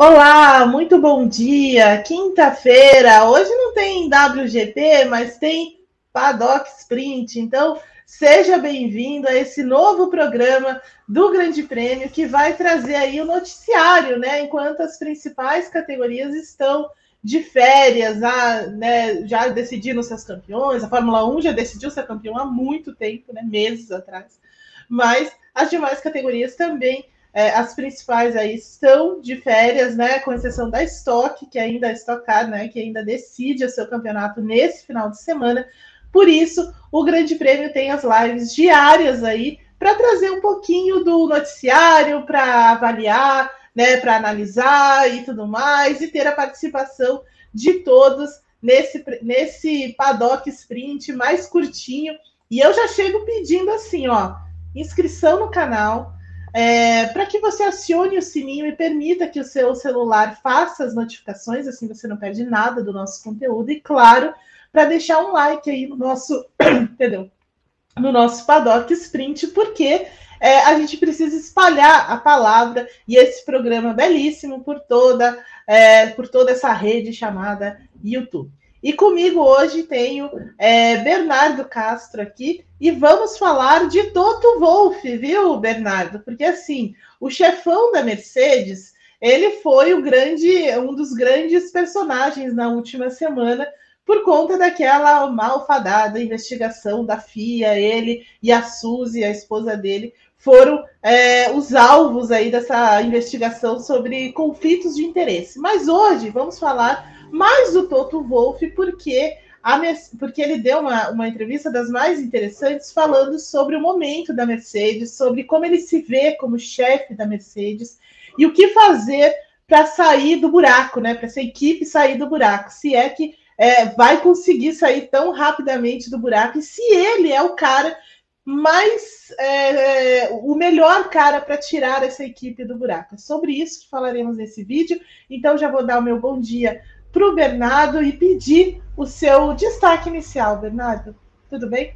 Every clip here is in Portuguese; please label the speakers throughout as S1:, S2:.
S1: Olá, muito bom dia. Quinta-feira. Hoje não tem WGP, mas tem Paddock Sprint. Então, seja bem-vindo a esse novo programa do Grande Prêmio que vai trazer aí o noticiário, né? Enquanto as principais categorias estão de férias, ah, né, já decidiram seus campeões. A Fórmula 1 já decidiu ser campeão há muito tempo, né, meses atrás. Mas as demais categorias também é, as principais aí estão de férias, né? Com exceção da Stock, que ainda é Stock Car, né? Que ainda decide o seu campeonato nesse final de semana. Por isso, o Grande Prêmio tem as lives diárias aí para trazer um pouquinho do noticiário, para avaliar, né? Para analisar e tudo mais, e ter a participação de todos nesse, nesse paddock sprint mais curtinho. E eu já chego pedindo assim, ó, inscrição no canal é, para que você acione o sininho e permita que o seu celular faça as notificações, assim você não perde nada do nosso conteúdo, e claro, para deixar um like aí no nosso, entendeu? No nosso Paddock Sprint, porque é, a gente precisa espalhar a palavra e esse programa belíssimo por toda, é, por toda essa rede chamada YouTube. E comigo hoje tenho é, Bernardo Castro aqui e vamos falar de Toto Wolff, viu, Bernardo? Porque assim, o chefão da Mercedes, ele foi grande, um dos grandes personagens na última semana por conta daquela malfadada investigação da FIA, ele e a Suzy, a esposa dele, foram é, os alvos aí dessa investigação sobre conflitos de interesse. Mas hoje vamos falar mais do Toto Wolff, porque, a, porque ele deu uma, uma entrevista das mais interessantes falando sobre o momento da Mercedes, sobre como ele se vê como chefe da Mercedes e o que fazer para sair do buraco, né? Para essa equipe sair do buraco. Se é que é, vai conseguir sair tão rapidamente do buraco, e se ele é o cara mais é, é o melhor cara para tirar essa equipe do buraco. É sobre isso que falaremos nesse vídeo. Então já vou dar o meu bom dia para o Bernardo e pedir o seu destaque inicial, Bernardo. Tudo bem?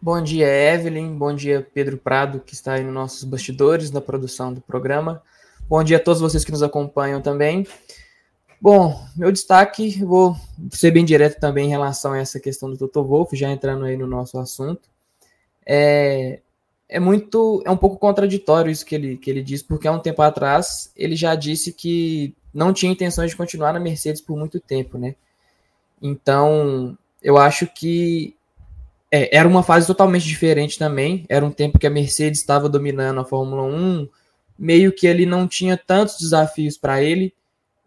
S2: Bom dia, Evelyn. Bom dia, Pedro Prado, que está aí nos nossos bastidores na produção do programa. Bom dia a todos vocês que nos acompanham também. Bom, meu destaque, vou ser bem direto também em relação a essa questão do Toto Wolff, já entrando aí no nosso assunto. É, é muito, é um pouco contraditório isso que ele, que ele diz, porque há um tempo atrás ele já disse que não tinha intenções de continuar na Mercedes por muito tempo, né? Então, eu acho que é, era uma fase totalmente diferente também. Era um tempo que a Mercedes estava dominando a Fórmula 1, meio que ele não tinha tantos desafios para ele.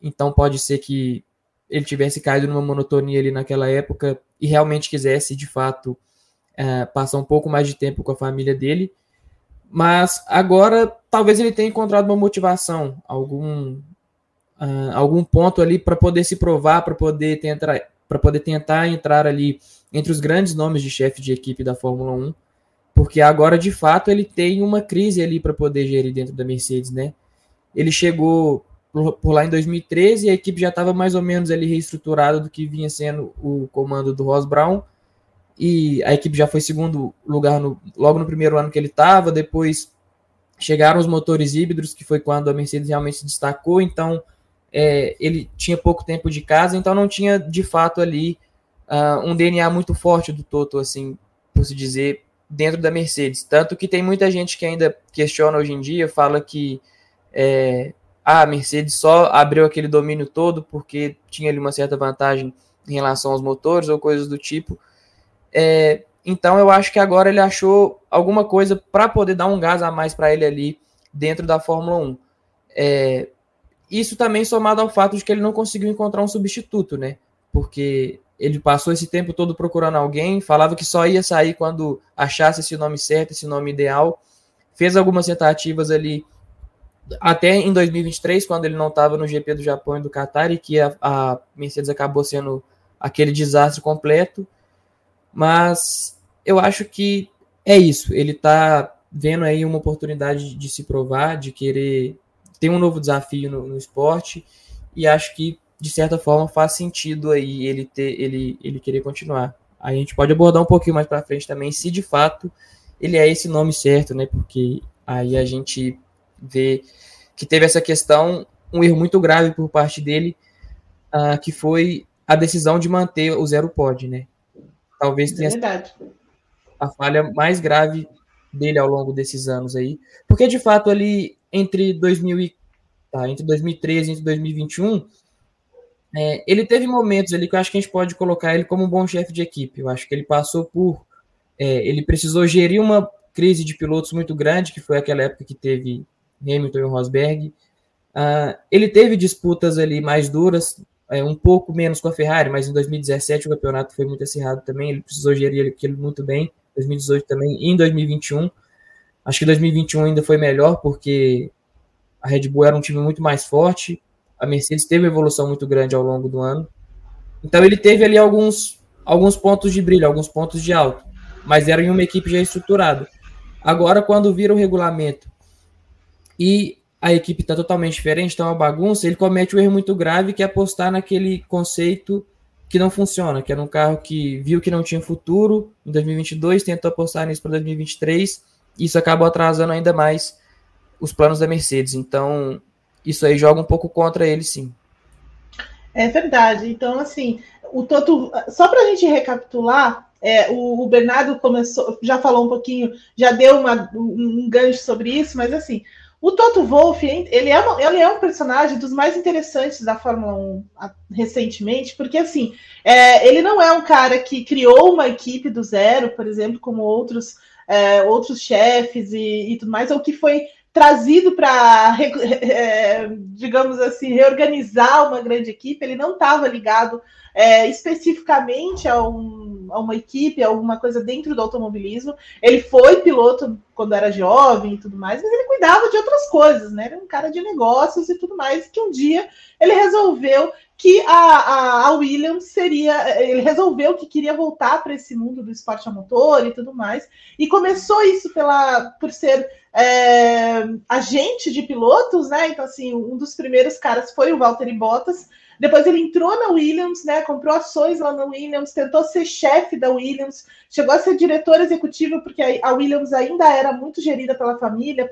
S2: Então, pode ser que ele tivesse caído numa monotonia ali naquela época e realmente quisesse, de fato, é, passar um pouco mais de tempo com a família dele. Mas agora, talvez ele tenha encontrado uma motivação, algum uh, algum ponto ali para poder se provar, para poder tentar para poder tentar entrar ali entre os grandes nomes de chefe de equipe da Fórmula 1, porque agora de fato ele tem uma crise ali para poder gerir dentro da Mercedes, né? Ele chegou por, lá em 2013 e a equipe já estava mais ou menos ali reestruturada do que vinha sendo o comando do Ross Brown e a equipe já foi segundo lugar no, logo no primeiro ano que ele estava, depois chegaram os motores híbridos, que foi quando a Mercedes realmente se destacou, então é, ele tinha pouco tempo de casa, então não tinha de fato ali uh, um DNA muito forte do Toto, assim, por se dizer, dentro da Mercedes. Tanto que tem muita gente que ainda questiona hoje em dia, fala que é, a Mercedes só abriu aquele domínio todo porque tinha ali uma certa vantagem em relação aos motores ou coisas do tipo. É, então eu acho que agora ele achou alguma coisa para poder dar um gás a mais para ele ali dentro da Fórmula 1. É, isso também somado ao fato de que ele não conseguiu encontrar um substituto, né? Porque ele passou esse tempo todo procurando alguém, falava que só ia sair quando achasse esse nome certo, esse nome ideal. Fez algumas tentativas ali até em 2023, quando ele não estava no GP do Japão e do Qatar, e que a, a, Mercedes acabou sendo aquele desastre completo. Mas eu acho que é isso. Ele está vendo aí uma oportunidade de se provar, de querer ter um novo desafio no, no esporte, e acho que, de certa forma, faz sentido aí ele, ter, ele, ele querer continuar. A gente pode abordar um pouquinho mais para frente também, se de fato ele é esse nome certo, né? Porque aí a gente vê que teve essa questão, um erro muito grave por parte dele, uh, que foi a decisão de manter o zero pod, né? Talvez tenha
S1: Verdade.
S2: a falha mais grave dele ao longo desses anos aí, porque de fato ali entre 2000 e, tá, entre 2013 e 2021 é, ele teve momentos ali que eu acho que a gente pode colocar ele como um bom chefe de equipe. Eu acho que ele passou por. É, ele precisou gerir uma crise de pilotos muito grande, que foi aquela época que teve Hamilton e Rosberg. Uh, ele teve disputas ali mais duras, é, um pouco menos com a Ferrari, mas em 2017 o campeonato foi muito acirrado também. Ele precisou gerir aquilo muito bem. 2018 também, e em 2021. Acho que 2021 ainda foi melhor, porque a Red Bull era um time muito mais forte, a Mercedes teve uma evolução muito grande ao longo do ano. Então ele teve ali alguns, alguns pontos de brilho, alguns pontos de alto, mas era em uma equipe já estruturada. Agora, quando vira o regulamento e a equipe está totalmente diferente, está uma bagunça, ele comete um erro muito grave que é apostar naquele conceito que não funciona, que era um carro que viu que não tinha futuro em 2022, tentou apostar nisso para 2023, e isso acabou atrasando ainda mais os planos da Mercedes. Então, isso aí joga um pouco contra ele, sim.
S1: É verdade. Então, assim, o Toto, só para a gente recapitular, é, o, o, Bernardo começou, já falou um pouquinho, já deu uma, um gancho sobre isso, mas assim, o Toto Wolff, ele é, ele é um personagem dos mais interessantes da Fórmula 1 recentemente, porque assim, é, ele não é um cara que criou uma equipe do zero, por exemplo, como outros, é, outros chefes e, e tudo mais, ou que foi trazido para, é, digamos assim, reorganizar uma grande equipe, ele não estava ligado é, especificamente a, um, a, uma equipe, alguma coisa dentro do automobilismo. Ele foi piloto quando era jovem e tudo mais, mas ele cuidava de outras coisas, né? Era um cara de negócios e tudo mais, que um dia ele resolveu que a, a, a, Williams seria. Ele resolveu que queria voltar para esse mundo do esporte a motor e tudo mais. E começou isso pela, por ser é, agente de pilotos, né? Então, assim, um dos primeiros caras foi o Valtteri Bottas. Depois ele entrou na Williams, né? Comprou ações lá na Williams, tentou ser chefe da Williams, chegou a ser diretor executivo, porque a Williams ainda era muito gerida pela família,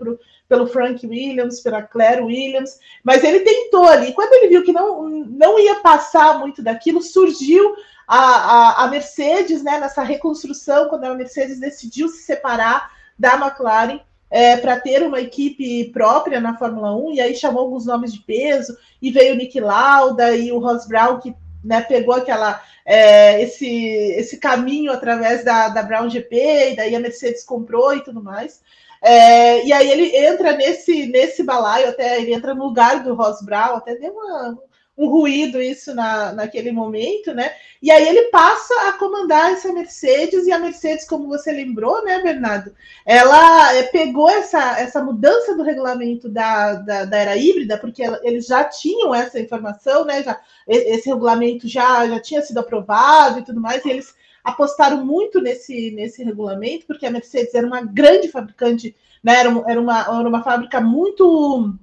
S1: pelo Frank Williams, pela Claire Williams, mas ele tentou ali. Quando ele viu que não, não ia passar muito daquilo, surgiu a, a, a Mercedes, né? Nessa reconstrução, quando a Mercedes decidiu se separar da McLaren é, para ter uma equipe própria na Fórmula 1, e aí chamou alguns nomes de peso, e veio o Nick Lauda e o Ross Brown, que né, pegou aquela é, esse, esse caminho através da, da Brown GP, e daí a Mercedes comprou e tudo mais. É, e aí ele entra nesse, nesse balaio, até ele entra no lugar do Ross Brown, até deu uma, um ruído isso na, naquele momento, né? E aí ele passa a comandar essa Mercedes, e a Mercedes, como você lembrou, né, Bernardo? Ela é, pegou essa, essa mudança do regulamento da, da, da era híbrida, porque ela, eles já tinham essa informação, né? Já, esse regulamento já, já tinha sido aprovado e tudo mais, e eles apostaram muito nesse, nesse regulamento, porque a Mercedes era uma grande fabricante, né? Era, era, uma, era uma fábrica muito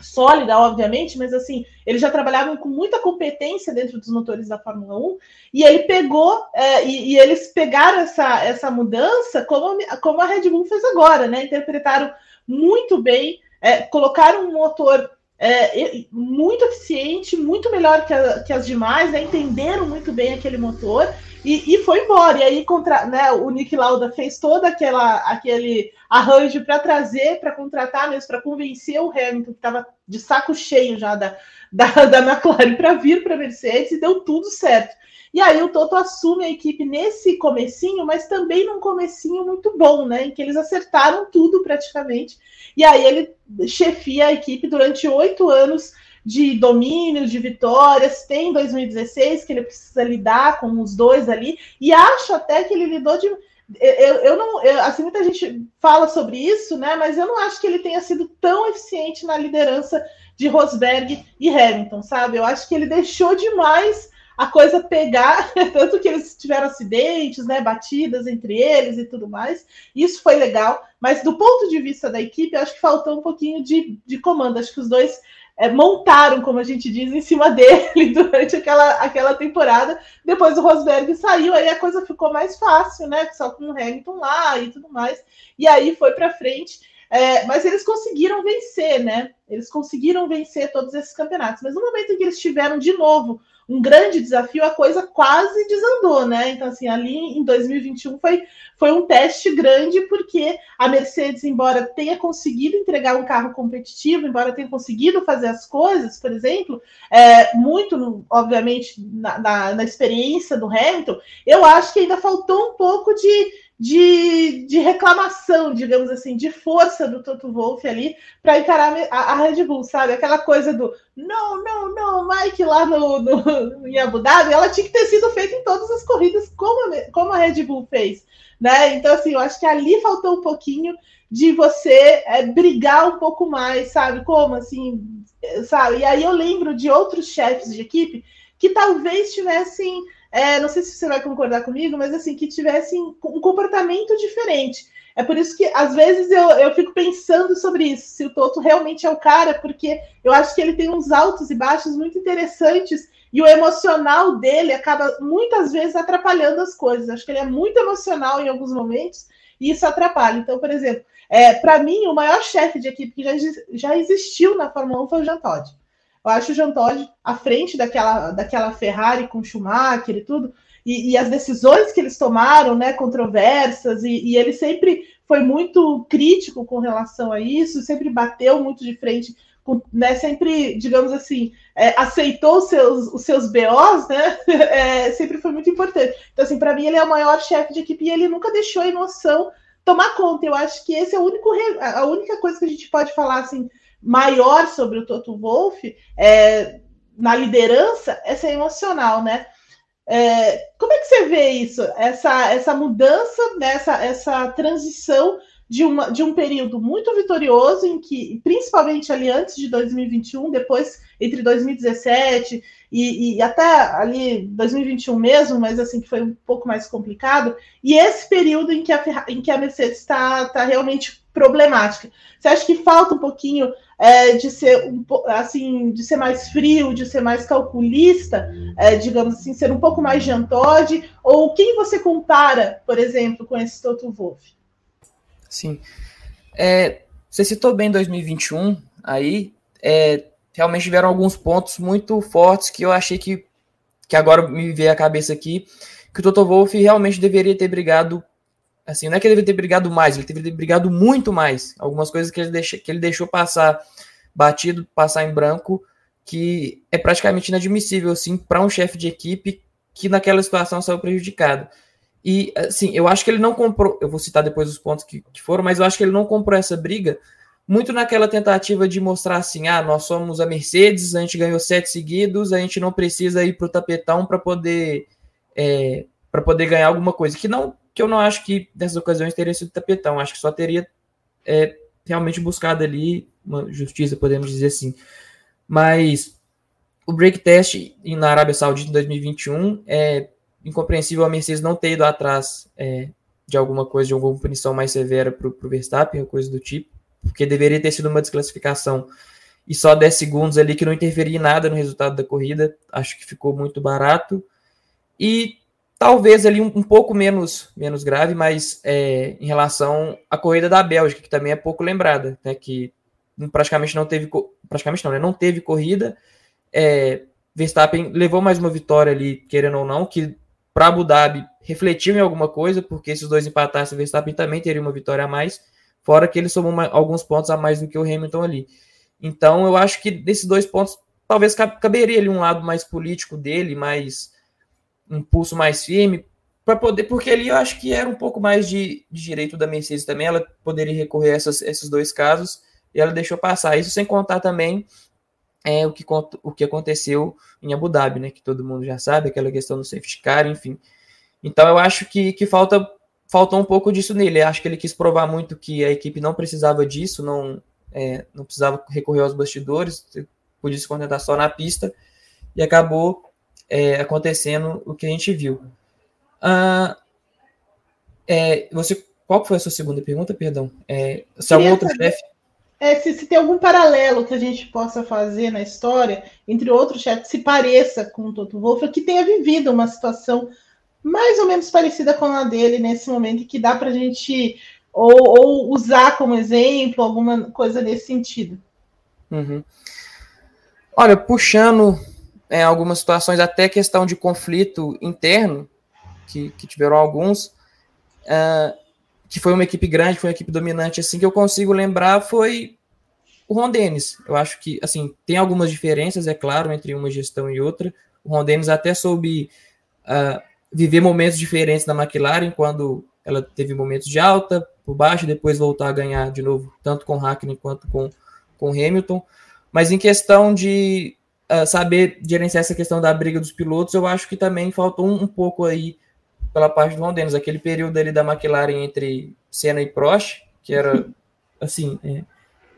S1: sólida, obviamente, mas assim, eles já trabalhavam com muita competência dentro dos motores da Fórmula 1, e ele pegou, é, e, e, eles pegaram essa, essa mudança como, como a Red Bull fez agora, né? Interpretaram muito bem, é, colocaram um motor é, muito eficiente, muito melhor que, a, que as demais, né? entenderam muito bem aquele motor e, e foi embora. E aí contra, né, o Nick Lauda fez todo aquela, aquele arranjo para trazer, para contratar mesmo, para convencer o Hamilton, que estava de saco cheio já da, da, da McLaren, para vir para a Mercedes e deu tudo certo. E aí o Toto assume a equipe nesse comecinho, mas também num comecinho muito bom, né? Em que eles acertaram tudo praticamente. E aí ele chefia a equipe durante oito anos de domínio, de vitórias. Tem 2016 que ele precisa lidar com os dois ali, e acho até que ele lidou de. Eu, eu não, eu, assim, muita gente fala sobre isso, né? Mas eu não acho que ele tenha sido tão eficiente na liderança de Rosberg e Hamilton, sabe? Eu acho que ele deixou demais a coisa pegar, tanto que eles tiveram acidentes, né, batidas entre eles e tudo mais. Isso foi legal, mas do ponto de vista da equipe, acho que faltou um pouquinho de, de comando. Acho que os dois é, montaram, como a gente diz, em cima dele durante aquela, aquela temporada. Depois o Rosberg saiu, aí a coisa ficou mais fácil, né? Só com o Hamilton lá e tudo mais. E aí foi para frente. É, mas eles conseguiram vencer, né? Eles conseguiram vencer todos esses campeonatos. Mas no momento em que eles tiveram de novo um grande desafio, a coisa quase desandou, né? Então, assim, ali em 2021 foi, foi um teste grande, porque a Mercedes, embora tenha conseguido entregar um carro competitivo, embora tenha conseguido fazer as coisas, por exemplo, é, muito, obviamente, na, na, na experiência do Hamilton, eu acho que ainda faltou um pouco de de, de reclamação, digamos assim, de força do Toto Wolff ali para encarar a, a, Red Bull, sabe? Aquela coisa do não, não, não, Mike lá no, no, em Abu Dhabi, ela tinha que ter sido feita em todas as corridas como a, como a Red Bull fez, né? Então, assim, eu acho que ali faltou um pouquinho de você é, brigar um pouco mais, sabe? Como assim, sabe? E aí eu lembro de outros chefes de equipe que talvez tivessem é, não sei se você vai concordar comigo, mas assim, que tivessem um comportamento diferente. É por isso que, às vezes, eu, eu fico pensando sobre isso, se o Toto realmente é o cara, porque eu acho que ele tem uns altos e baixos muito interessantes e o emocional dele acaba muitas vezes atrapalhando as coisas. Acho que ele é muito emocional em alguns momentos e isso atrapalha. Então, por exemplo, é, para mim, o maior chefe de equipe que já, já existiu na Fórmula 1 foi o Jean Todt. Eu acho o Jean Todt à frente daquela, daquela Ferrari com Schumacher e tudo, e, e as decisões que eles tomaram, né, controversas, e, e, ele sempre foi muito crítico com relação a isso, sempre bateu muito de frente, com, né, sempre, digamos assim, é, aceitou os seus, os seus BOs, né, é, sempre foi muito importante. Então, assim, para mim, ele é o maior chefe de equipe e ele nunca deixou a emoção tomar conta. Eu acho que esse é o único, a única coisa que a gente pode falar, assim, maior sobre o Toto Wolff é, na liderança é ser emocional, né? É, como é que você vê isso? Essa, essa mudança, né? essa, essa transição de, uma, de um período muito vitorioso, em que, principalmente ali antes de 2021, depois entre 2017 e, e, até ali 2021 mesmo, mas assim que foi um pouco mais complicado, e esse período em que a, em que a Mercedes está tá realmente problemática. Você acha que falta um pouquinho é, de ser um, assim, de ser mais frio, de ser mais calculista, é, digamos assim, ser um pouco mais jantode? Ou quem você compara, por exemplo, com esse Toto Wolff?
S2: Sim. É, você citou bem 2021, aí é, realmente tiveram alguns pontos muito fortes que eu achei que, que agora me veio a cabeça aqui, que o Toto Wolff realmente deveria ter brigado Assim, não é que ele deveria ter brigado mais, ele deveria ter brigado muito mais. Algumas coisas que ele, deixa, que ele deixou passar batido, passar em branco, que é praticamente inadmissível, assim, para um chefe de equipe que naquela situação saiu prejudicado. E, assim, eu acho que ele não comprou, eu vou citar depois os pontos que, que foram, mas eu acho que ele não comprou essa briga muito naquela tentativa de mostrar assim, ah, nós somos a Mercedes, a gente ganhou sete seguidos, a gente não precisa ir para o tapetão para poder é, para poder ganhar alguma coisa, que não que eu não acho que nessas ocasiões teria sido tapetão, acho que só teria é, realmente buscado ali uma justiça, podemos dizer assim. Mas o break test na Arábia Saudita em 2021 é incompreensível a Mercedes não ter ido atrás é, de alguma coisa, de alguma punição mais severa para o Verstappen, coisa do tipo, porque deveria ter sido uma desclassificação e só 10 segundos ali que não interferia em nada no resultado da corrida, acho que ficou muito barato. E Talvez ali um, um pouco menos, menos grave, mas é, em relação à corrida da Bélgica, que também é pouco lembrada, né, que praticamente não teve, praticamente não, né, não teve corrida. É, Verstappen levou mais uma vitória ali, querendo ou não, que para Abu Dhabi refletiu em alguma coisa, porque se os dois empatassem, Verstappen também teria uma vitória a mais, fora que ele somou uma, alguns pontos a mais do que o Hamilton ali. Então eu acho que desses dois pontos, talvez caberia ali um lado mais político dele, mais um pulso mais firme para poder, porque ali eu acho que era um pouco mais de, de, direito da Mercedes também, ela poderia recorrer a essas, esses dois casos e ela deixou passar. Isso sem contar também é, o, que, o que aconteceu em Abu Dhabi, né? Que todo mundo já sabe, aquela questão do safety car, enfim. Então eu acho que, que falta faltou um pouco disso nele. Eu acho que ele quis provar muito que a equipe não precisava disso, não, é, não precisava recorrer aos bastidores, podia se contentar só na pista, e acabou é, acontecendo o que a gente viu. Ah, é, você, qual foi a sua segunda pergunta, perdão? É, se algum outro chefe...
S1: É, se, se, tem algum paralelo que a gente possa fazer na história entre outros chefes que se pareça com o Toto Wolff, que tenha vivido uma situação mais ou menos parecida com a dele nesse momento, que dá para a gente ou, ou, usar como exemplo, alguma coisa nesse sentido.
S2: Uhum. Olha, puxando é, algumas situações, até questão de conflito interno, que, que tiveram alguns, uh, que foi uma equipe grande, foi uma equipe dominante, assim, que eu consigo lembrar foi o Ron Dennis. Eu acho que, assim, tem algumas diferenças, é claro, entre uma gestão e outra. O Ron Dennis até soube uh, viver momentos diferentes na McLaren, quando ela teve momentos de alta, por baixo, depois voltar a ganhar de novo, tanto com Hackney quanto com, com Hamilton. Mas em questão de uh, saber gerenciar essa questão da briga dos pilotos, eu acho que também faltou um, um pouco aí pela parte do Dennis, aquele período ali da McLaren entre Senna e Prost, que era assim, é,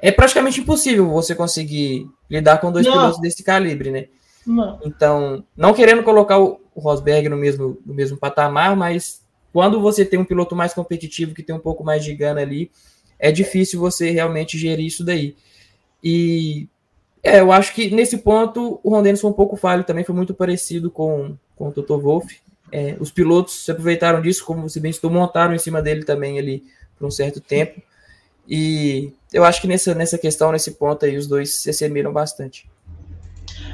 S2: é praticamente impossível você conseguir lidar com dois não. pilotos desse calibre, né? Não. Então, não querendo colocar o, o Rosberg no mesmo, no mesmo patamar, mas quando você tem um piloto mais competitivo, que tem um pouco mais de gana ali, é difícil você realmente gerir isso daí. E é, eu acho que nesse ponto o Ron Dennis foi um pouco falho também, foi muito parecido com, com o Toto Wolff. É, os pilotos se aproveitaram disso, como você bem citou, montaram em cima dele também ali por um certo tempo. E eu acho que nessa, nessa questão, nesse ponto aí, os dois se assemelham bastante.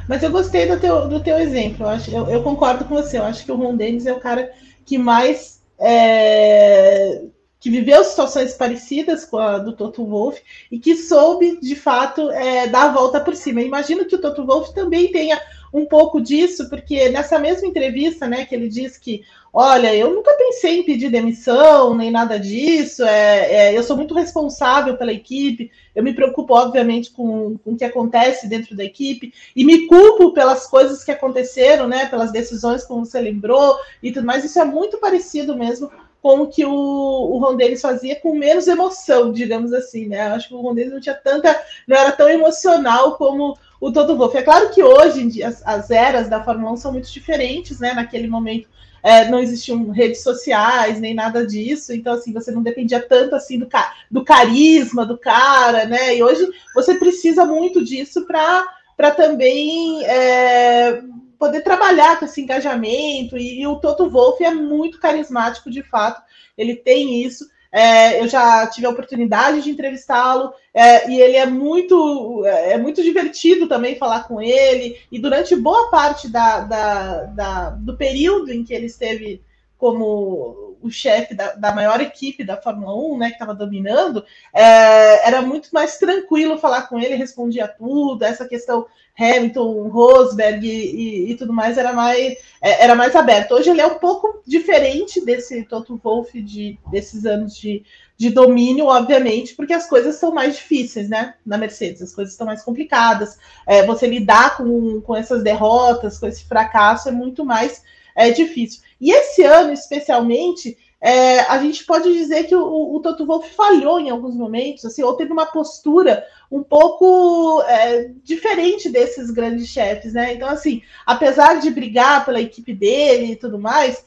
S1: Mas eu gostei do teu, do teu exemplo. Eu, acho, eu, eu concordo com você. Eu acho que o Ron Dennis é o cara que mais é, que viveu situações parecidas com a do Toto Wolff e que soube, de fato, é, dar a volta por cima. Imagino que o Toto Wolff também tenha um pouco disso, porque nessa mesma entrevista, né, que ele diz que, olha, eu nunca pensei em pedir demissão, nem nada disso, é, é, eu sou muito responsável pela equipe, eu me preocupo, obviamente, com, com o que acontece dentro da equipe, e me culpo pelas coisas que aconteceram, né, pelas decisões, como você lembrou, e tudo mais, isso é muito parecido mesmo com o que o, o Ron fazia com menos emoção, digamos assim, né? Acho que o Ron não tinha tanta, não era tão emocional como o Toto Wolff. É claro que hoje as, as eras da Fórmula 1 são muito diferentes, né? Naquele momento é, não existiam redes sociais nem nada disso, então assim você não dependia tanto assim do, do carisma do cara, né? E hoje você precisa muito disso para também é, poder trabalhar com esse engajamento, e, e o Toto Wolff é muito carismático, de fato, ele tem isso. É, eu já tive a oportunidade de entrevistá-lo é, e ele é muito é muito divertido também falar com ele. E durante boa parte da, da, da do período em que ele esteve como o chefe da, da, maior equipe da Fórmula 1, né, que estava dominando, é, era muito mais tranquilo falar com ele, respondia tudo, essa questão Hamilton, Rosberg e, e, e, tudo mais era mais, é, era mais aberto. Hoje ele é um pouco diferente desse Toto Wolff de, desses anos de, de domínio, obviamente, porque as coisas são mais difíceis, né? Na Mercedes, as coisas estão mais complicadas. É, você lidar com, com essas derrotas, com esse fracasso é muito mais é, difícil. E esse ano, especialmente, é, a gente pode dizer que o, o Toto Wolff falhou em alguns momentos, assim, ou teve uma postura um pouco é, diferente desses grandes chefes, né? Então, assim, apesar de brigar pela equipe dele e tudo mais,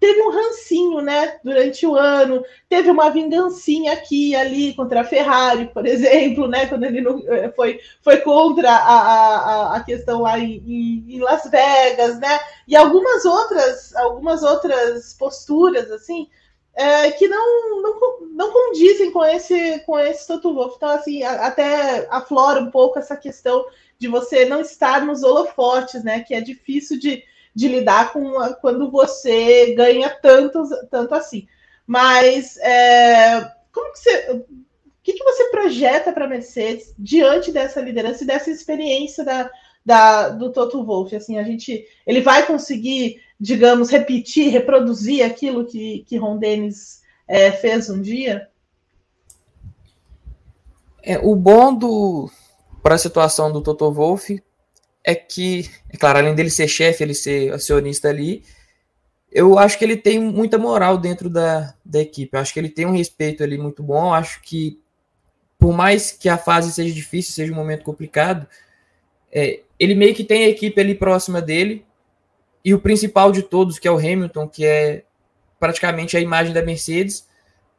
S1: teve um rancinho, né, durante o ano, teve uma vingancinha aqui e ali contra a Ferrari, por exemplo, né, quando ele não, é, foi, foi contra a, a, a questão lá em, em, Las Vegas, né, e algumas outras, algumas outras posturas, assim, é, que não, não, não condizem com esse, com esse Toto Wolff. Então, assim, até aflora um pouco essa questão de você não estar nos holofotes, né, que é difícil de de lidar com quando você ganha tanto, tanto assim. Mas é, como que você. O que, que você projeta para a Mercedes diante dessa liderança e dessa experiência da, da, do Toto Wolff? Assim, a gente, ele vai conseguir, digamos, repetir, reproduzir aquilo que, que Ron Dennis é, fez um dia?
S2: É, o bom para a situação do Toto Wolff é que, é claro, além dele ser chefe, ele ser acionista ali, eu acho que ele tem muita moral dentro da, da equipe. Eu acho que ele tem um respeito ali muito bom. Eu acho que, por mais que a fase seja difícil, seja um momento complicado, é, ele meio que tem a equipe ali próxima dele e o principal de todos, que é o Hamilton, que é praticamente a imagem da Mercedes,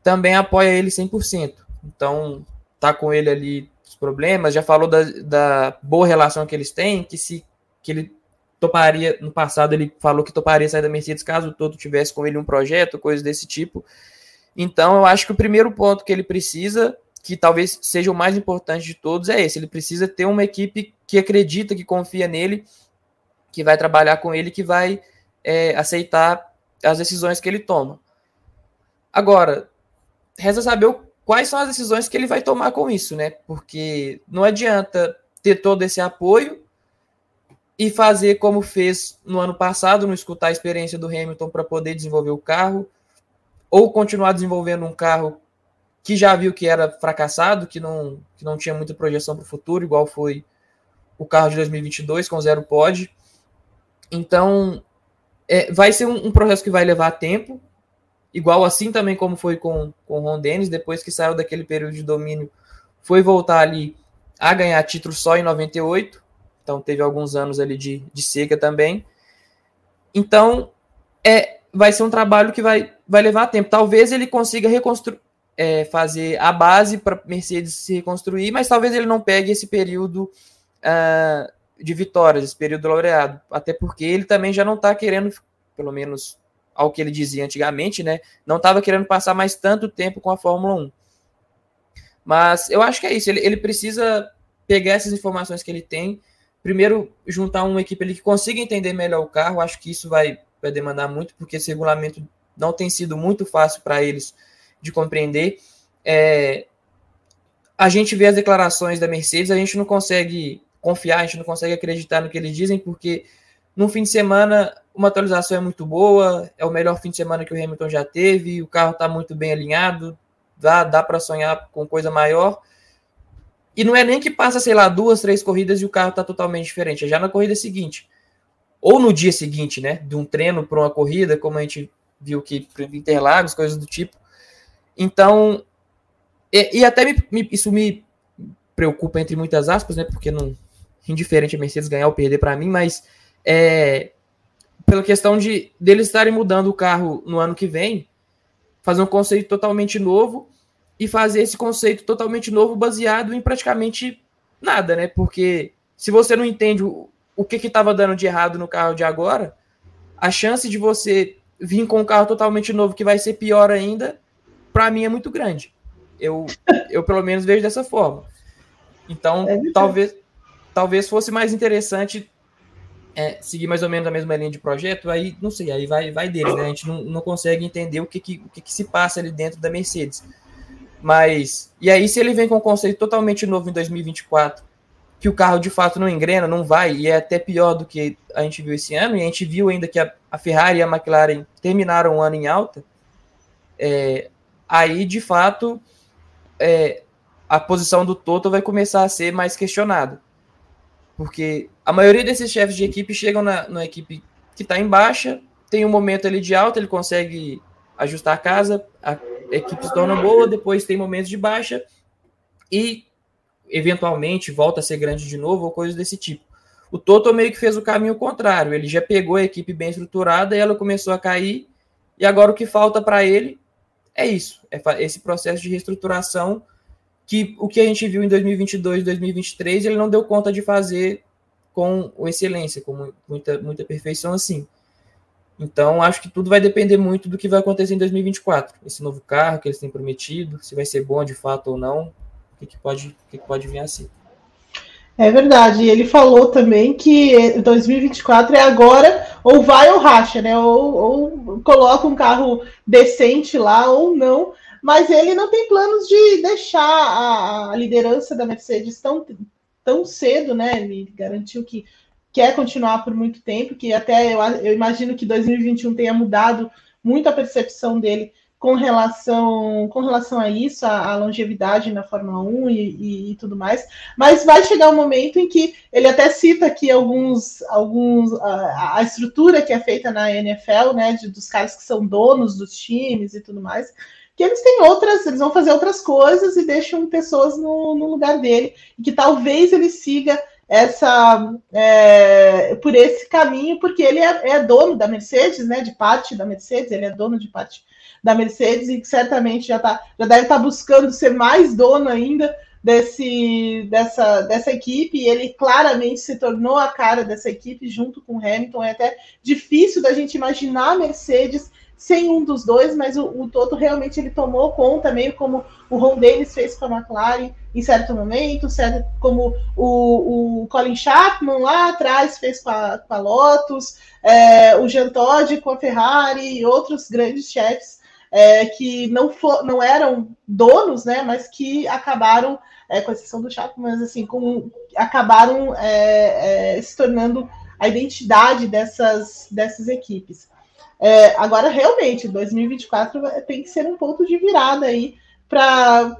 S2: também apoia ele 100%. Então, tá com ele ali os problemas, já falou da, da boa relação que eles têm, que se que ele toparia, no passado ele falou que toparia sair da Mercedes caso todo tivesse com ele um projeto, coisas desse tipo. Então, eu acho que o primeiro ponto que ele precisa, que talvez seja o mais importante de todos, é esse. Ele precisa ter uma equipe que acredita, que confia nele, que vai trabalhar com ele, que vai é, aceitar as decisões que ele toma. Agora, resta saber quais são as decisões que ele vai tomar com isso, né? Porque não adianta ter todo esse apoio e fazer como fez no ano passado, não escutar a experiência do Hamilton para poder desenvolver o carro, ou continuar desenvolvendo um carro que já viu que era fracassado, que não, que não tinha muita projeção para o futuro, igual foi o carro de 2022 com zero pod. Então, é, vai ser um, um, processo que vai levar tempo, igual assim também como foi com, com Ron Dennis, depois que saiu daquele período de domínio, foi voltar ali a ganhar título só em 98, então teve alguns anos ali de, de seca também. Então, é, vai ser um trabalho que vai, vai levar tempo. Talvez ele consiga reconstruir, é, fazer a base para Mercedes se reconstruir, mas talvez ele não pegue esse período uh, de vitórias, esse período laureado. Até porque ele também já não está querendo, pelo menos ao que ele dizia antigamente, né? Não estava querendo passar mais tanto tempo com a Fórmula 1. Mas eu acho que é isso. Ele, ele precisa pegar essas informações que ele tem primeiro juntar uma equipe ali que consiga entender melhor o carro, acho que isso vai, vai demandar muito, porque esse regulamento não tem sido muito fácil para eles de compreender. É, a gente vê as declarações da Mercedes, a gente não consegue confiar, a gente não consegue acreditar no que eles dizem, porque no fim de semana uma atualização é muito boa, é o melhor fim de semana que o Hamilton já teve, o carro está muito bem alinhado, dá, dá para sonhar com coisa maior, e não é nem que passa, sei lá, duas, três corridas e o carro está totalmente diferente. É já na corrida seguinte. Ou no dia seguinte, né? De um treino para uma corrida, como a gente viu que Interlagos, coisas do tipo. Então, e, e até me, me, isso me preocupa entre muitas aspas, né? Porque não indiferente a Mercedes ganhar ou perder para mim, mas é, pela questão de deles estarem mudando o carro no ano que vem, fazer um conceito totalmente novo e fazer esse conceito totalmente novo baseado em praticamente nada, né? Porque se você não entende o, o que estava dando de errado no carro de agora, a chance de você vir com um carro totalmente novo que vai ser pior ainda, para mim é muito grande. Eu, eu pelo menos vejo dessa forma. Então, é talvez, talvez fosse mais interessante é, seguir mais ou menos a mesma linha de projeto, aí não sei, aí vai, vai deles, né? A gente não, não consegue entender o que, que, o que, que se passa ali dentro da Mercedes. Mas, e aí, se ele vem com um conceito totalmente novo em 2024, que o carro de fato não engrena, não vai, e é até pior do que a gente viu esse ano, e a gente viu ainda que a, a Ferrari e a McLaren terminaram o ano em alta, é, aí de fato é, a posição do Toto vai começar a ser mais questionada. Porque a maioria desses chefes de equipe chegam na, na equipe que está em baixa, tem um momento ali de alta, ele consegue ajustar a casa, a equipe se torna boa, depois tem momentos de baixa e eventualmente volta a ser grande de novo ou coisas desse tipo. O Toto meio que fez o caminho contrário, ele já pegou a equipe bem estruturada e ela começou a cair, e agora o que falta para ele é isso, é esse processo de reestruturação que o que a gente viu em 2022 2023 ele não deu conta de fazer com excelência, com muita, muita perfeição assim. Então, acho que tudo vai depender muito do que vai acontecer em 2024. Esse novo carro que eles têm prometido, se vai ser bom de fato ou não, o que, pode, o que, pode vir assim.
S1: É verdade. Ele falou também que 2024 é agora, ou vai ou racha, né? Ou, ou coloca um carro decente lá ou não. Mas ele não tem planos de deixar a, a liderança da Mercedes tão, tão cedo, né? Ele garantiu que quer continuar por muito tempo, que até eu, eu imagino que 2021 tenha mudado muito a percepção dele com relação, com relação a isso, a, a longevidade na Fórmula 1 e, e, e, tudo mais. Mas vai chegar um momento em que ele até cita aqui alguns, alguns a, a estrutura que é feita na NFL, né, de, dos caras que são donos dos times e tudo mais, que eles têm outras, eles vão fazer outras coisas e deixam pessoas no, no lugar dele, e que talvez ele siga essa é, por esse caminho, porque ele é, é, dono da Mercedes, né? De parte da Mercedes, ele é dono de parte da Mercedes e certamente já tá, já deve estar tá buscando ser mais dono ainda desse, dessa, dessa equipe, e ele claramente se tornou a cara dessa equipe junto com o Hamilton. É até difícil da gente imaginar a Mercedes sem um dos dois, mas o, o Toto realmente ele tomou conta, meio como o Ron Dennis fez com a McLaren em certo momento, certo, como o, o Colin Chapman lá atrás fez com a, com a Lotus, é, o Jean Todt com a Ferrari e outros grandes chefes é, que não, for, não eram donos, né, mas que acabaram, é, com exceção do Chapman, mas assim, com, acabaram é, é, se tornando a identidade dessas, dessas equipes. É, agora, realmente, 2024 tem que ser um ponto de virada aí para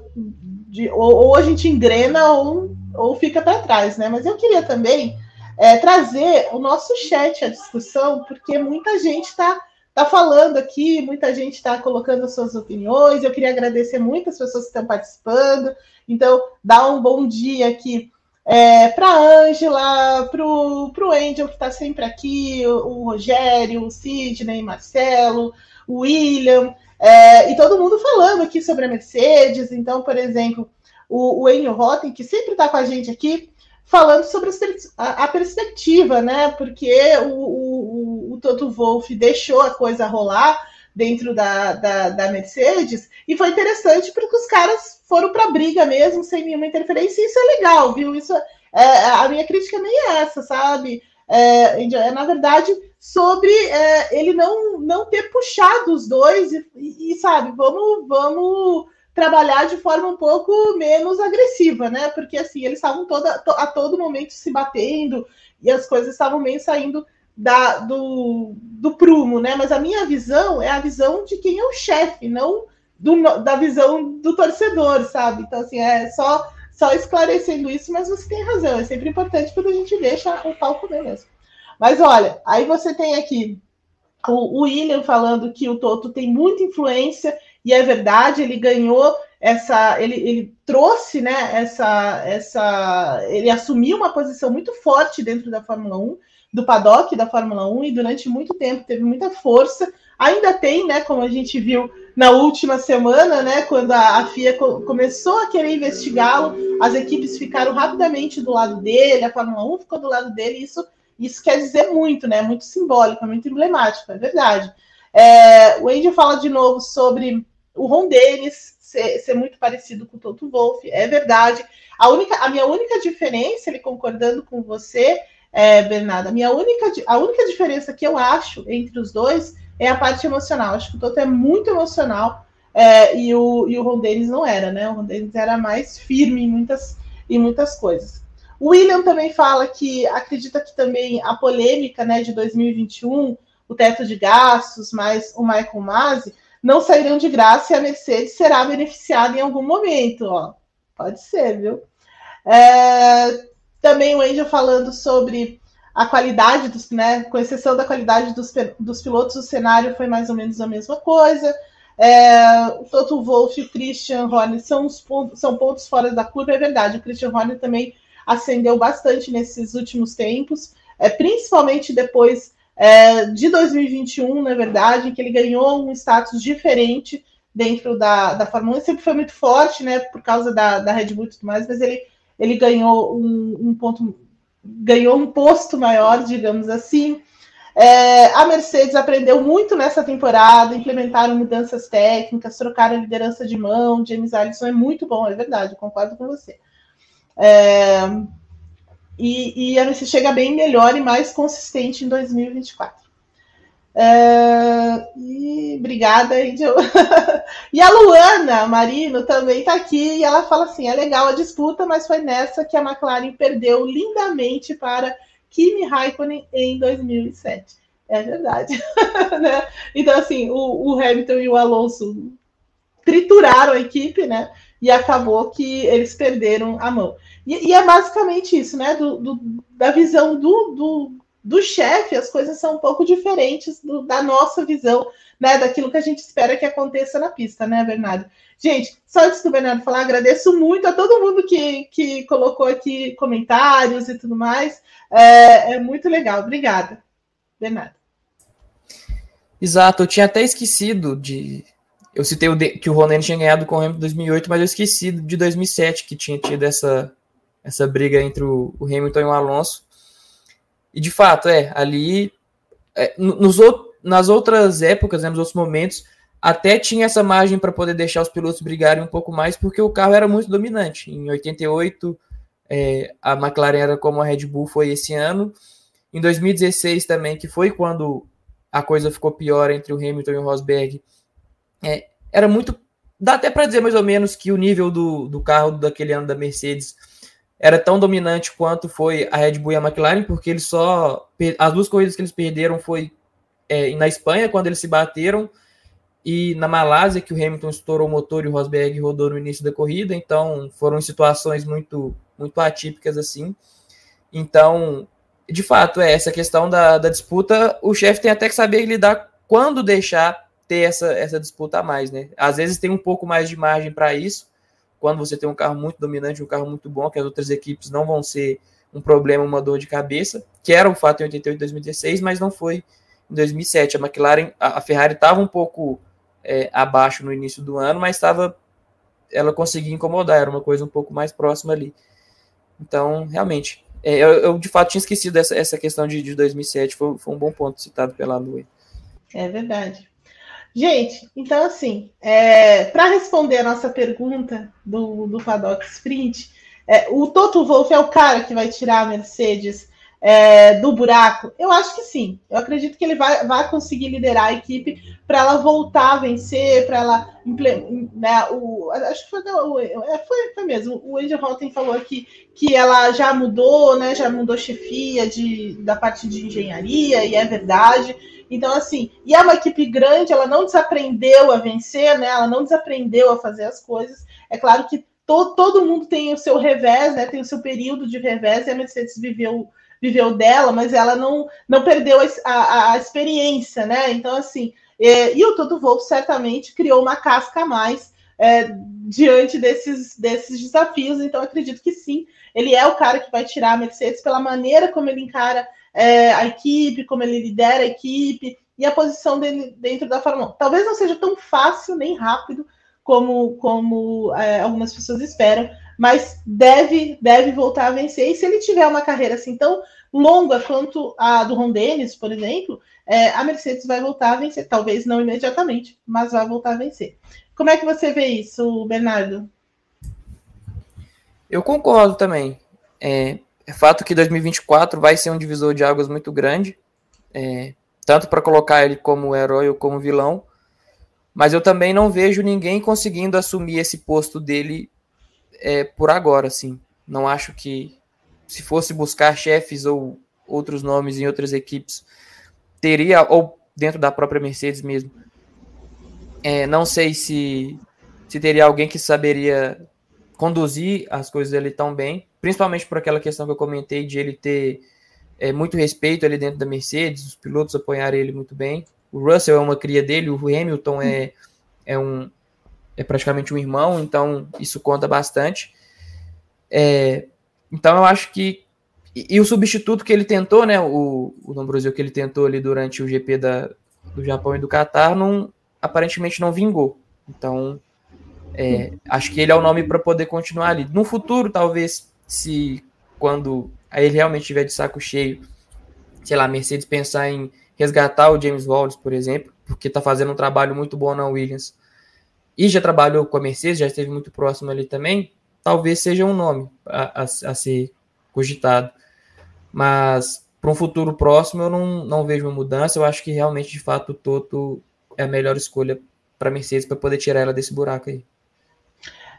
S1: ou, ou, a gente engrena ou, ou fica para trás, né? Mas eu queria também é, trazer o nosso chat à discussão, porque muita gente está tá falando aqui, muita gente está colocando as suas opiniões. Eu queria agradecer muitas pessoas que estão participando. Então, dá um bom dia aqui é, para a Ângela, para o Angel, que está sempre aqui, o, o, Rogério, o Sidney, Marcelo, o William, é, e todo mundo falando aqui sobre a Mercedes. Então, por exemplo, o, o Enio Rotten, que sempre está com a gente aqui, falando sobre a, a perspectiva, né? Porque o, o, o Toto Wolff deixou a coisa rolar dentro da, da, da Mercedes, e foi interessante porque os caras foram para briga mesmo, sem nenhuma interferência, e isso é legal, viu? Isso é, é a minha crítica é meio essa, sabe? É, é na verdade sobre é, ele não, não ter puxado os dois e, e, sabe, vamos, vamos trabalhar de forma um pouco menos agressiva, né? Porque assim, eles estavam toda, to, a todo momento se batendo e as coisas estavam meio saindo da, do, do prumo, né? Mas a minha visão é a visão de quem é o chefe, não do, da visão do torcedor, sabe? Então, assim, é só, só esclarecendo isso, mas você tem razão, é sempre importante quando a gente deixa o pau comer mesmo. Mas olha, aí você tem aqui o, o William falando que o Toto tem muita influência, e é verdade, ele ganhou essa. Ele, ele trouxe, né, essa, essa. Ele assumiu uma posição muito forte dentro da Fórmula 1, do paddock da Fórmula 1, e durante muito tempo teve muita força. Ainda tem, né, como a gente viu na última semana, né, quando a, FIA co começou a querer investigá-lo, as equipes ficaram rapidamente do lado dele, a Fórmula 1 ficou do lado dele, isso, isso quer dizer muito, né, muito simbólico, muito emblemático, é verdade. É, o Andy fala de novo sobre o Ron Dennis ser, ser muito parecido com o Toto Wolff, é verdade. A, única, a minha única diferença, ele concordando com você, é, Bernardo, a minha única, a única diferença que eu acho entre os dois é a parte emocional. Acho que o Toto é muito emocional é, e, o, e o Ron Dennis não era, né? O Ron Dennis era mais firme em muitas, em muitas coisas. O William também fala que acredita que também a polêmica né, de 2021, o teto de gastos, mais o Michael Masi, não sairão de graça e a Mercedes será beneficiada em algum momento. Ó. Pode ser, viu? É, também o Angel falando sobre a qualidade dos, né, com exceção da qualidade dos, dos pilotos, o cenário foi mais ou menos a mesma coisa. É, o Toto Wolff e o Christian Horner são, os pontos, são pontos fora da curva, é verdade. O Christian Horner também ascendeu bastante nesses últimos tempos, é, principalmente depois é, de 2021, na verdade, que ele ganhou um status diferente dentro da, da Fórmula 1. Sempre foi muito forte, né, por causa da, da Red Bull e tudo mais, mas ele, ele ganhou um, um ponto ganhou um posto maior, digamos assim. É, a Mercedes aprendeu muito nessa temporada, implementaram mudanças técnicas, trocaram a liderança de mão. James Allison é muito bom, é verdade, concordo com você. É, e, e a Mercedes chega bem melhor e mais consistente em 2024. É, e obrigada, Angel. e a Luana Marino também está aqui e ela fala assim: é legal a disputa, mas foi nessa que a McLaren perdeu lindamente para Kimi Raikkonen em 2007. É verdade. né? Então, assim, o, o, Hamilton e o Alonso trituraram a equipe, né? E acabou que eles perderam a mão. E, e é basicamente isso, né? Do, do da visão do, do do chefe, as coisas são um pouco diferentes do, da nossa visão, né? Daquilo que a gente espera que aconteça na pista, né, Bernardo? Gente, só antes do Bernardo falar, agradeço muito a todo mundo que, que colocou aqui comentários e tudo mais. É, é muito legal. Obrigada, Bernardo.
S2: Exato, eu tinha até esquecido de. Eu citei o de... que o Ronaldo tinha ganhado com o Hamilton em 2008, mas eu esqueci de 2007 que tinha tido essa, essa briga entre o, o Hamilton e o Alonso. E de fato, é, ali, é, nos, nas outras épocas, né, nos outros momentos, até tinha essa margem para poder deixar os pilotos brigarem um pouco mais, porque o carro era muito dominante. Em 88, é, a McLaren era como a Red Bull foi esse ano. Em 2016 também, que foi quando a coisa ficou pior entre o Hamilton e o Rosberg, é, era muito. Dá até para dizer mais ou menos que o nível do, do carro daquele ano da Mercedes era tão dominante quanto foi a Red Bull e a McLaren, porque eles só. As duas corridas que eles perderam foi é, na Espanha, quando eles se bateram, e na Malásia, que o Hamilton estourou o motor e o Rosberg rodou no início da corrida, então foram situações muito, muito atípicas assim. Então, de fato, é essa questão da, da disputa, o chefe tem até que saber lidar quando deixar ter essa, essa disputa a mais, né? Às vezes tem um pouco mais de margem para isso, quando você tem um carro muito dominante, um carro muito bom, que as outras equipes não vão ser um problema, uma dor de cabeça, que era o fato em 88 e 2016, mas não foi em 2007. A McLaren, a Ferrari estava um pouco é, abaixo no início do ano, mas estava, ela conseguia incomodar, era uma coisa um pouco mais próxima ali. Então, realmente, é, eu, eu, de fato tinha esquecido essa, essa questão de, de 2007, foi, foi um bom ponto citado pela Lu.
S1: É verdade. Gente, então assim, é, para responder a nossa pergunta do, do Paddock Sprint, é, o Toto Wolff é o cara que vai tirar a Mercedes é, do buraco? Eu acho que sim. Eu acredito que ele vai, vai conseguir liderar a equipe para ela voltar a vencer, para ela. Né, o, acho que foi, é, foi, foi mesmo. O Andy Rotten falou aqui que ela já mudou, né? Já mudou chefia de, da parte de engenharia, e é verdade. Então, assim, e é uma equipe grande, ela não desaprendeu a vencer, né? Ela não desaprendeu a fazer as coisas. É claro que to, todo mundo tem o seu revés, né? Tem o seu período de revés, e a Mercedes viveu, viveu dela, mas ela não, não perdeu a, a, a experiência, né? Então, assim, é, e o Toto Wolff certamente criou uma casca a mais é, diante desses, desses desafios. Então, acredito que sim, ele é o cara que vai tirar a Mercedes pela maneira como ele encara é, a equipe, como ele lidera a equipe e a posição dele dentro da Fórmula 1. Talvez não seja tão fácil nem rápido como, como é, algumas pessoas esperam, mas deve, deve voltar a vencer. E se ele tiver uma carreira assim tão longa quanto a do Ron Dennis, por exemplo, é, a Mercedes vai voltar a vencer. Talvez não imediatamente, mas vai voltar a vencer. Como é que você vê isso, Bernardo?
S2: Eu concordo também. É, é fato que 2024 vai ser um divisor de águas muito grande, é, tanto para colocar ele como herói ou como vilão, mas eu também não vejo ninguém conseguindo assumir esse posto dele é, por agora, assim. Não acho que se fosse buscar chefes ou outros nomes em outras equipes, teria, ou dentro da própria Mercedes mesmo, é, não sei se, se teria alguém que saberia conduzir as coisas dele tão bem principalmente por aquela questão que eu comentei de ele ter é, muito respeito ali dentro da Mercedes, os pilotos apoiarem ele muito bem. O Russell é uma cria dele, o Hamilton é, é um é praticamente um irmão, então isso conta bastante. É, então eu acho que e, e, o substituto que ele tentou, né, o, o Dom Brasil que ele tentou ali durante o GP da, do Japão e do Qatar, não, aparentemente não vingou. Então, é, acho que ele é o nome para poder continuar ali. No futuro, talvez se quando ele realmente estiver de saco cheio, sei lá, Mercedes pensar em resgatar o James Wallace, por exemplo, porque está fazendo um trabalho muito bom na Williams, e já trabalhou com a Mercedes, já esteve muito próximo ali também, talvez seja um nome a, a, a ser cogitado. Mas para um futuro próximo eu não, não vejo uma mudança. Eu acho que realmente, de fato, o Toto é a melhor escolha para a Mercedes para poder tirar ela desse buraco aí.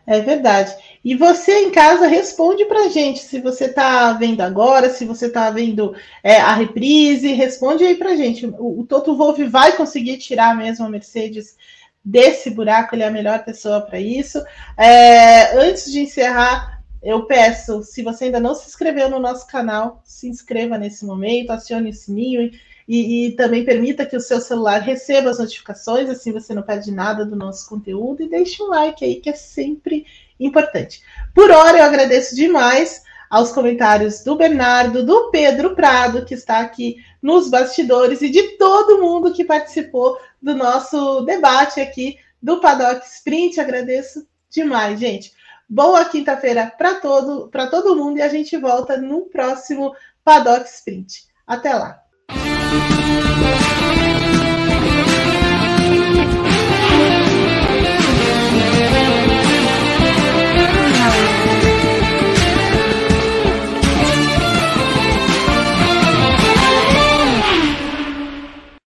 S1: É verdade. E você em casa responde para gente se você está vendo agora, se você está vendo é, a reprise, responde aí para gente. O, o Toto Wolff vai conseguir tirar mesmo a Mercedes desse buraco, ele é a melhor pessoa para isso. É, antes de encerrar, eu peço, se você ainda não se inscreveu no nosso canal, se inscreva nesse momento, acione o sininho e, e, e, também permita que o seu celular receba as notificações, assim você não perde nada do nosso conteúdo e deixe um like aí, que é sempre importante. Por hora, eu agradeço demais aos comentários do Bernardo, do Pedro Prado, que está aqui nos bastidores, e de todo mundo que participou do nosso debate aqui do Paddock Sprint. Agradeço demais, gente. Boa quinta-feira para todo, todo mundo e a gente volta no próximo Paddock Sprint. Até lá!